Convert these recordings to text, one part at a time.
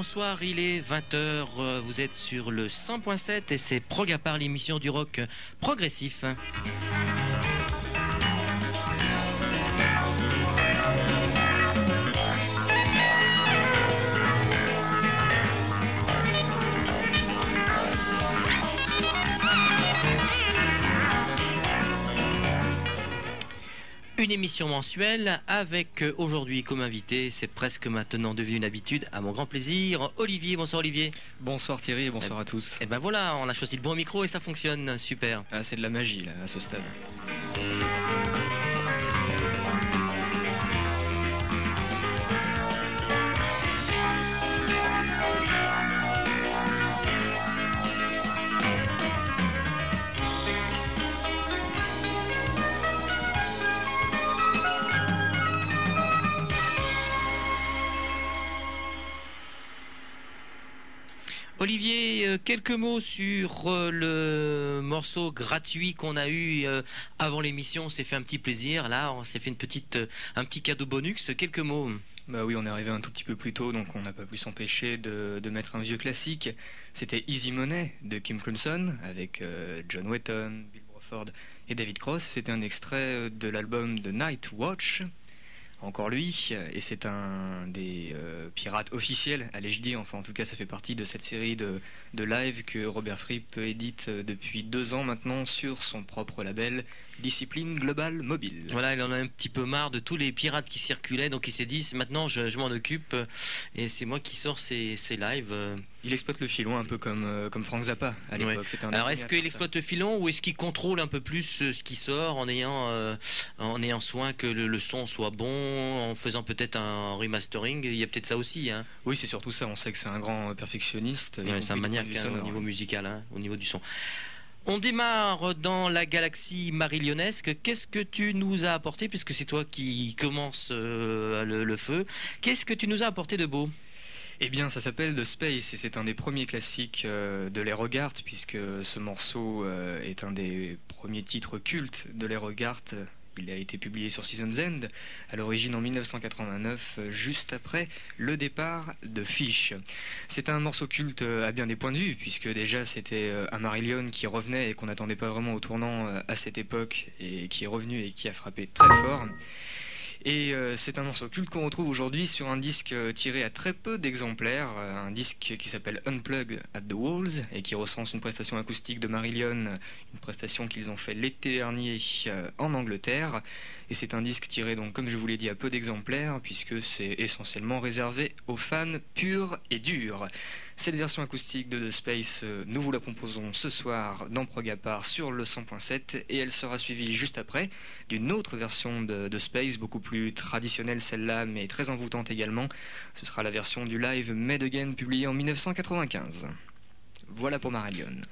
bonsoir. Il est 20h. Vous êtes sur le 100.7 et c'est Progapar, l'émission du rock progressif. Une émission mensuelle avec euh, aujourd'hui comme invité, c'est presque maintenant devenu une habitude, à mon grand plaisir, Olivier. Bonsoir Olivier. Bonsoir Thierry et bonsoir à tous. Et ben voilà, on a choisi le bon micro et ça fonctionne, super. Ah, c'est de la magie là, à ce stade. Olivier, euh, quelques mots sur euh, le morceau gratuit qu'on a eu euh, avant l'émission. On s'est fait un petit plaisir. Là, on s'est fait une petite, un petit cadeau bonus. Quelques mots. Bah oui, on est arrivé un tout petit peu plus tôt, donc on n'a pas pu s'empêcher de, mettre un vieux classique. C'était Easy Money de Kim Crimson avec John Wetton, Bill Bruford et David Cross. C'était un extrait de l'album The Night Watch encore lui, et c'est un des euh, pirates officiels, allais-je dire, enfin en tout cas ça fait partie de cette série de, de live que Robert Fripp édite euh, depuis deux ans maintenant sur son propre label Discipline Global Mobile. Voilà, il en a un petit peu marre de tous les pirates qui circulaient, donc il s'est dit maintenant je, m'en occupe et c'est moi qui sors ces, ces lives. Il exploite le filon un peu comme, euh, comme Frank Zappa à l'époque. Alors est-ce qu'il exploite le filon ou est-ce qu'il contrôle un peu plus ce qui sort en ayant, en ayant soin que le, son soit bon, en faisant peut-être un remastering? Il y a peut-être ça aussi. Hein. Oui, c'est surtout ça. On sait que c'est un grand perfectionniste. c'est un maniaque hein, au niveau musical, hein, au niveau du son. On démarre dans la galaxie marillionesque. Qu'est-ce que tu nous as apporté, puisque c'est toi qui commence euh, le, feu Qu'est-ce que tu nous as apporté de beau? Eh bien, ça s'appelle The Space et c'est un des premiers classiques euh, de Les Regards, puisque ce morceau euh, est un des premiers titres cultes de Les Regards il a été publié sur Season's End, à l'origine en 1989, juste après le départ de Fish. C'est un morceau culte à bien des points de vue, puisque déjà c'était euh, un Marillion qui revenait et qu'on n'attendait pas vraiment au tournant euh, à cette époque, et qui est revenu et qui a frappé très fort. Et euh, c'est un morceau culte qu'on retrouve aujourd'hui sur un disque euh, tiré à très peu d'exemplaires, euh, un disque qui s'appelle Unplugged at the Walls et qui recense une prestation acoustique de Marillion, une prestation qu'ils ont fait l'été dernier en Angleterre. Et c'est un disque tiré donc, comme je vous l'ai dit, à peu d'exemplaires, puisque c'est essentiellement réservé aux fans purs et durs. Cette version acoustique de The Space, nous vous la proposons ce soir dans Progapar sur le 100.7 et elle sera suivie juste après d'une autre version de, The Space, beaucoup plus traditionnelle celle-là, mais très envoûtante également. Ce sera la version du live Made Again publiée en 1995. Voilà pour Marillion.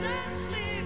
Search.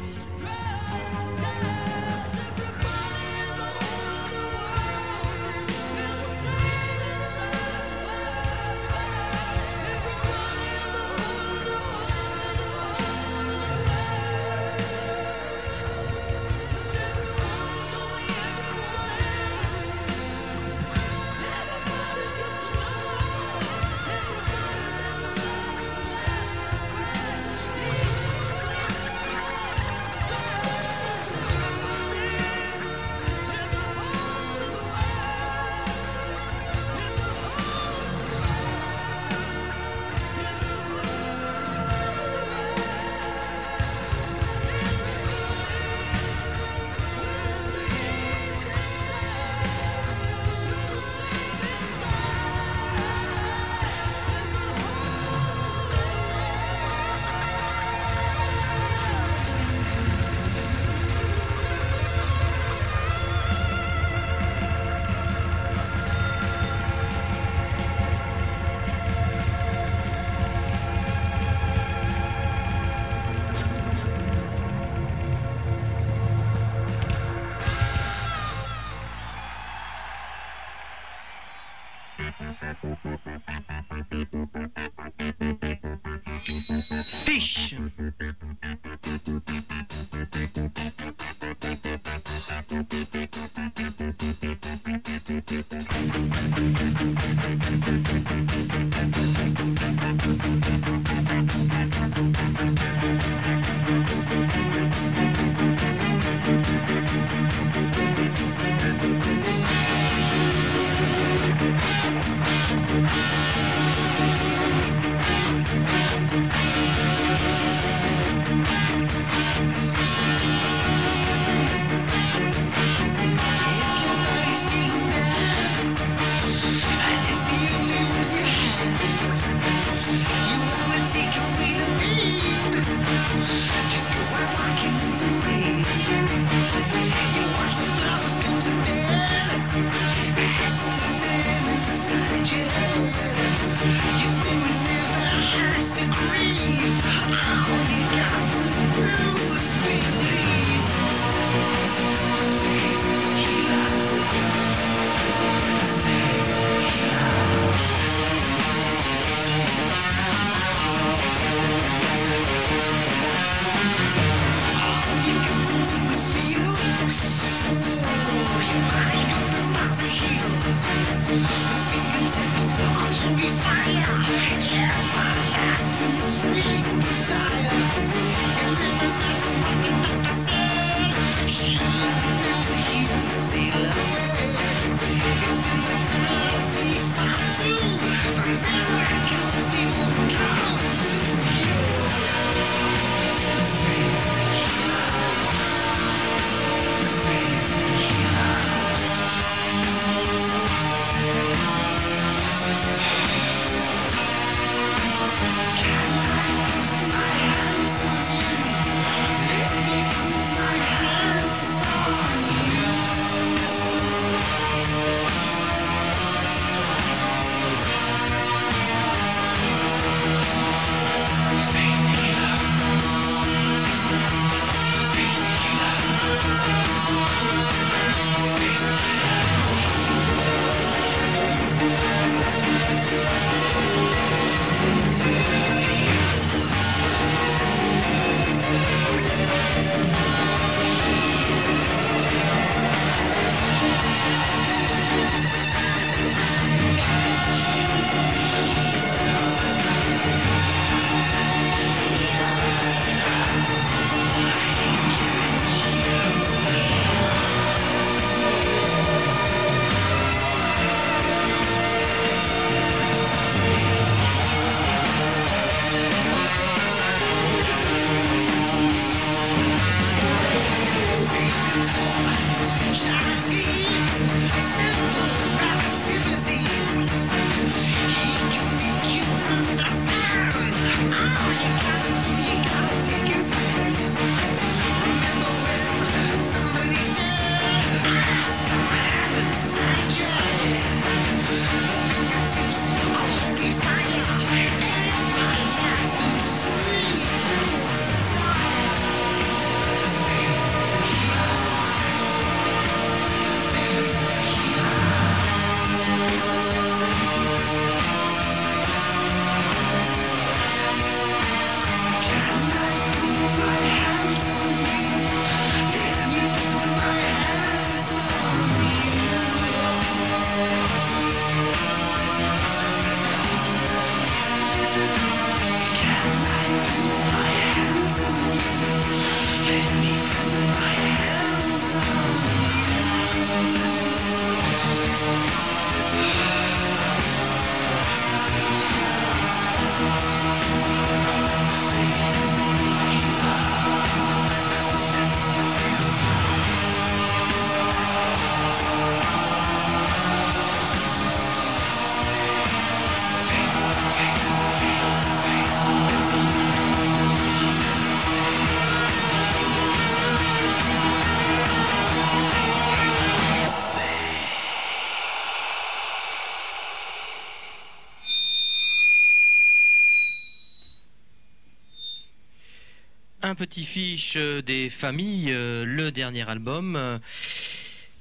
Un petit fiche des familles, euh, le dernier album, euh,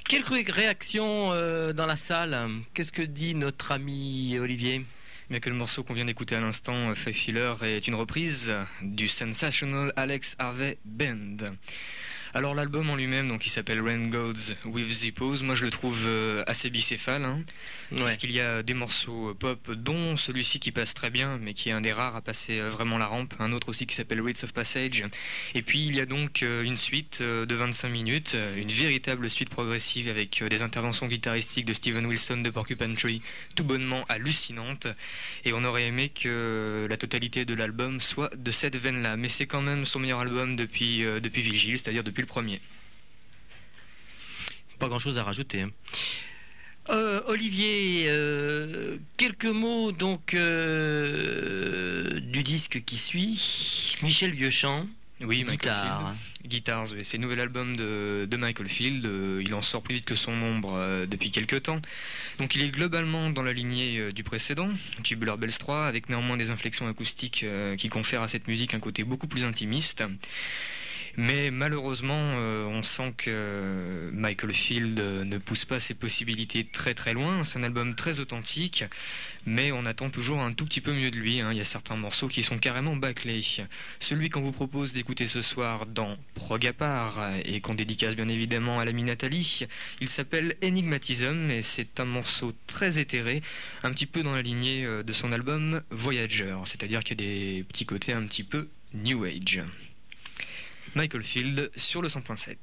Quelques réactions euh, dans la salle. Qu'est-ce que dit notre ami Olivier? Bien que le morceau qu'on vient d'écouter à l'instant, euh, Faith Filler, est une reprise du Sensational Alex Harvey Band. Alors l'album en lui-même, donc il s'appelle Rain Gods with Zippos, moi je le trouve euh, assez bicéphale, hein, parce qu'il y a des morceaux euh, pop, dont celui-ci qui passe très bien, mais qui est un des rares à passer euh, vraiment la rampe, un autre aussi qui s'appelle Rites of Passage, et puis il y a donc une suite de 25 minutes, une véritable suite progressive avec des interventions guitaristiques de Steven Wilson de Porcupine Tree, tout bonnement hallucinantes, et on aurait aimé que la totalité de l'album soit de cette veine-là, mais c'est quand même son meilleur album depuis, depuis Vigil, c'est-à-dire depuis le premier. Pas grand-chose à rajouter. Hein. Euh, Olivier, euh, quelques mots donc euh, du disque qui suit. Michel Vieuchamp. Oui, Guitare. Guitars, c'est le nouvel album de, Michael Field. il en sort plus vite que son nombre depuis quelques temps. Donc il est globalement dans la lignée du précédent, Tubular Bells 3, avec néanmoins des inflexions acoustiques qui confèrent à cette musique un côté beaucoup plus intimiste. Mais malheureusement, euh, on sent que Michael Field euh, ne pousse pas ses possibilités très très loin. C'est un album très authentique, mais on attend toujours un tout petit peu mieux de lui. Hein. Il y a certains morceaux qui sont carrément bâclés. Celui qu'on vous propose d'écouter ce soir dans Progapar et qu'on dédicace bien évidemment à l'ami Nathalie, il s'appelle Enigmatism et c'est un morceau très éthéré, un petit peu dans la lignée euh, de son album Voyager, c'est-à-dire qu'il y a des petits côtés un petit peu New Age. Michael Field sur le 100.7.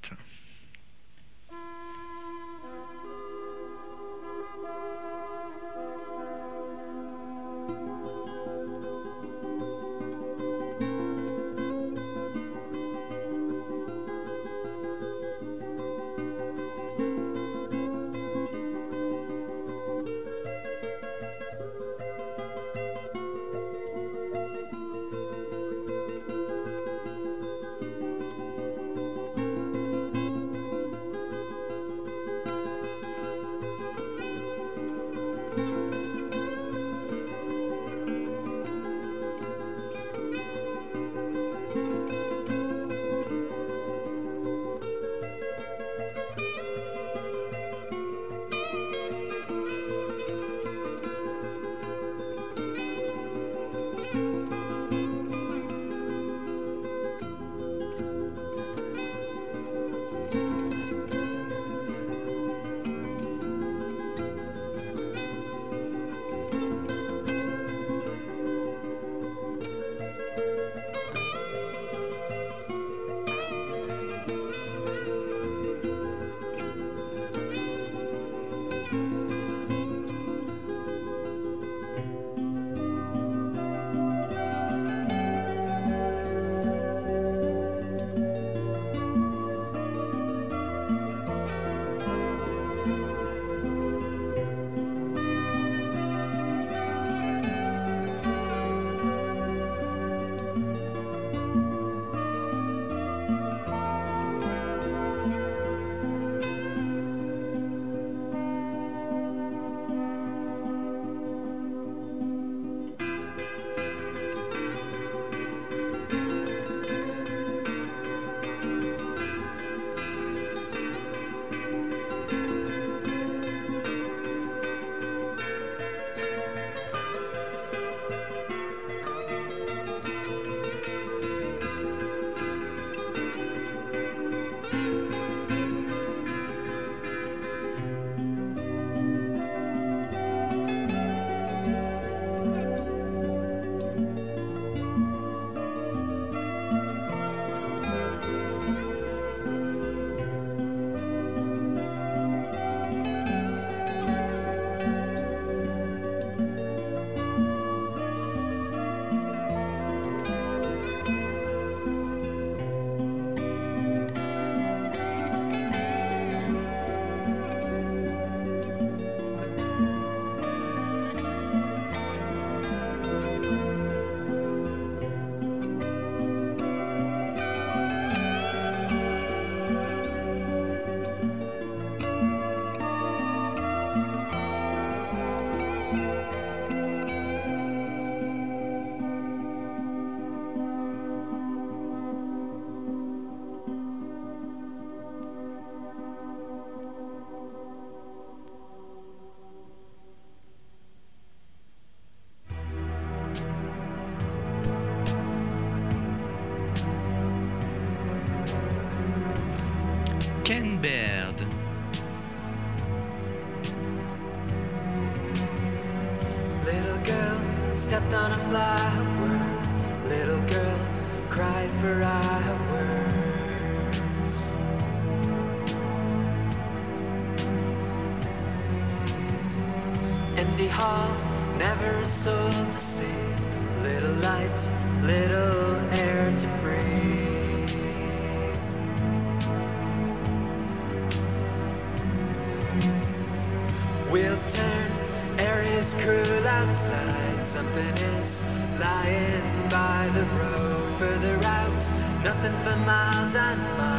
Nothing for miles and miles.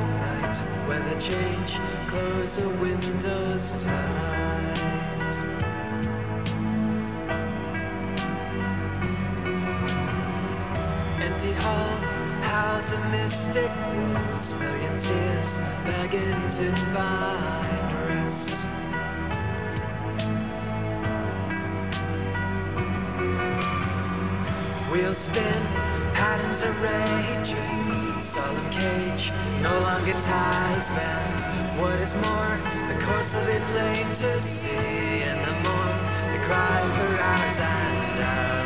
That night. Weather change, close the windows tight. Empty hall, howls of mystic wolves, million tears begging to find rest. Wheels spin, patterns are raging. Solemn cage no longer ties them. What is more, the course will be plain to see. In the morn, they cry for hours and hours.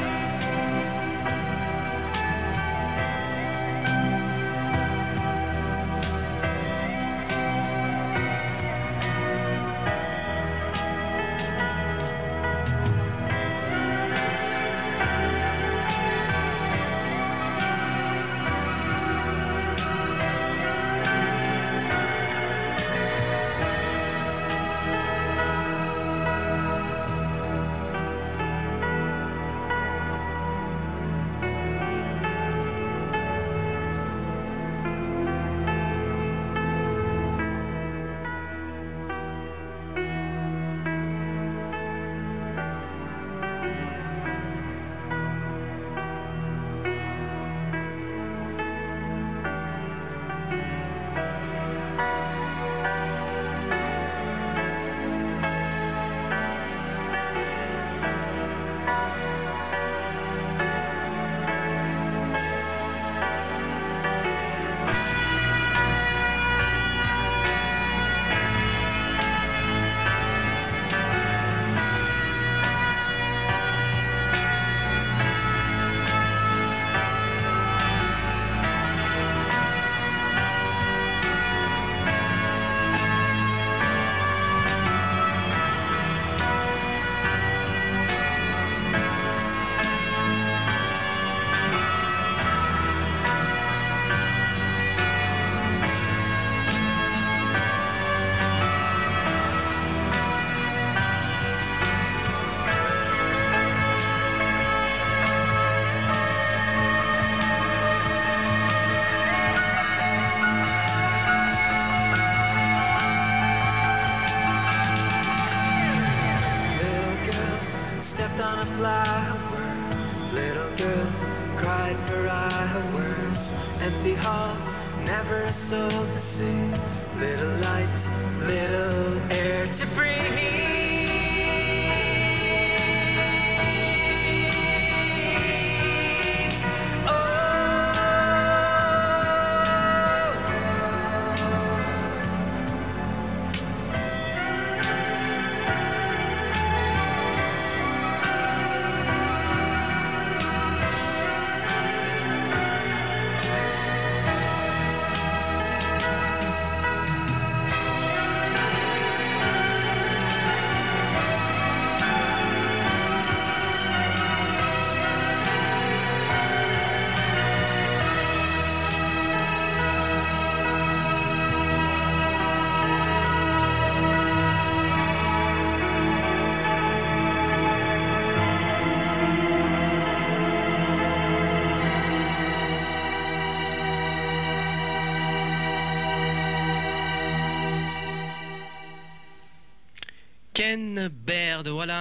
Stepped on a flower. Little girl cried for hours. Empty hall, never a soul to see. Little light, little air to breathe.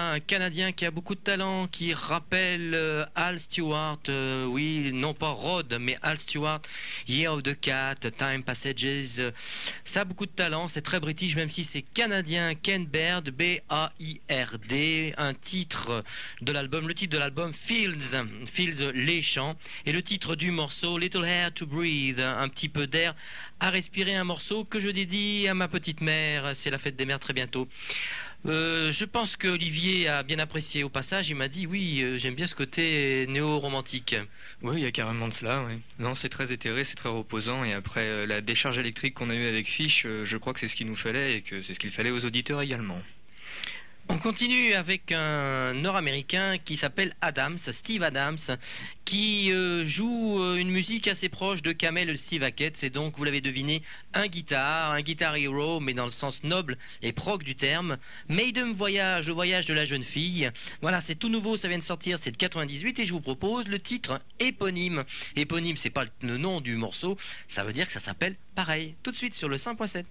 Un Canadien qui a beaucoup de talent, qui rappelle euh, Al Stewart, euh, oui, non pas Rod, mais Al Stewart, Year of the Cat, Time Passages. euh, ça a beaucoup de talent, c'est très british, même si c'est canadien. Ken Baird, B-A-I-R-D, un titre de l'album, le titre de l'album Fields, Fields les champs, et le titre du morceau Little Air to Breathe, un petit peu d'air à respirer, un morceau que je dédie à ma petite mère. C'est la fête des mères très bientôt. Euh, je pense que Olivier a bien apprécié au passage. Il m'a dit oui, euh, j'aime bien ce côté néo-romantique. Oui, il y a carrément de cela. oui. Non, c'est très éthéré, c'est très reposant. Et après euh, la décharge électrique qu'on a eue avec Fish, je crois que c'est ce qu'il nous fallait et que c'est ce qu'il fallait aux auditeurs également. On continue avec un Nord-Américain qui s'appelle Adams, Steve Adams, qui euh, joue euh, une musique assez proche de Kamel Steve Hackett. C'est donc, vous l'avez deviné, un guitare, un guitar hero, mais dans le sens noble et proc du terme. Maiden Voyage, le voyage de la jeune fille. Voilà, c'est tout nouveau, ça vient de sortir, c'est de 98 et je vous propose le titre éponyme. Éponyme, c'est pas le nom du morceau, ça veut dire que ça s'appelle pareil. Tout de suite sur le 100.7.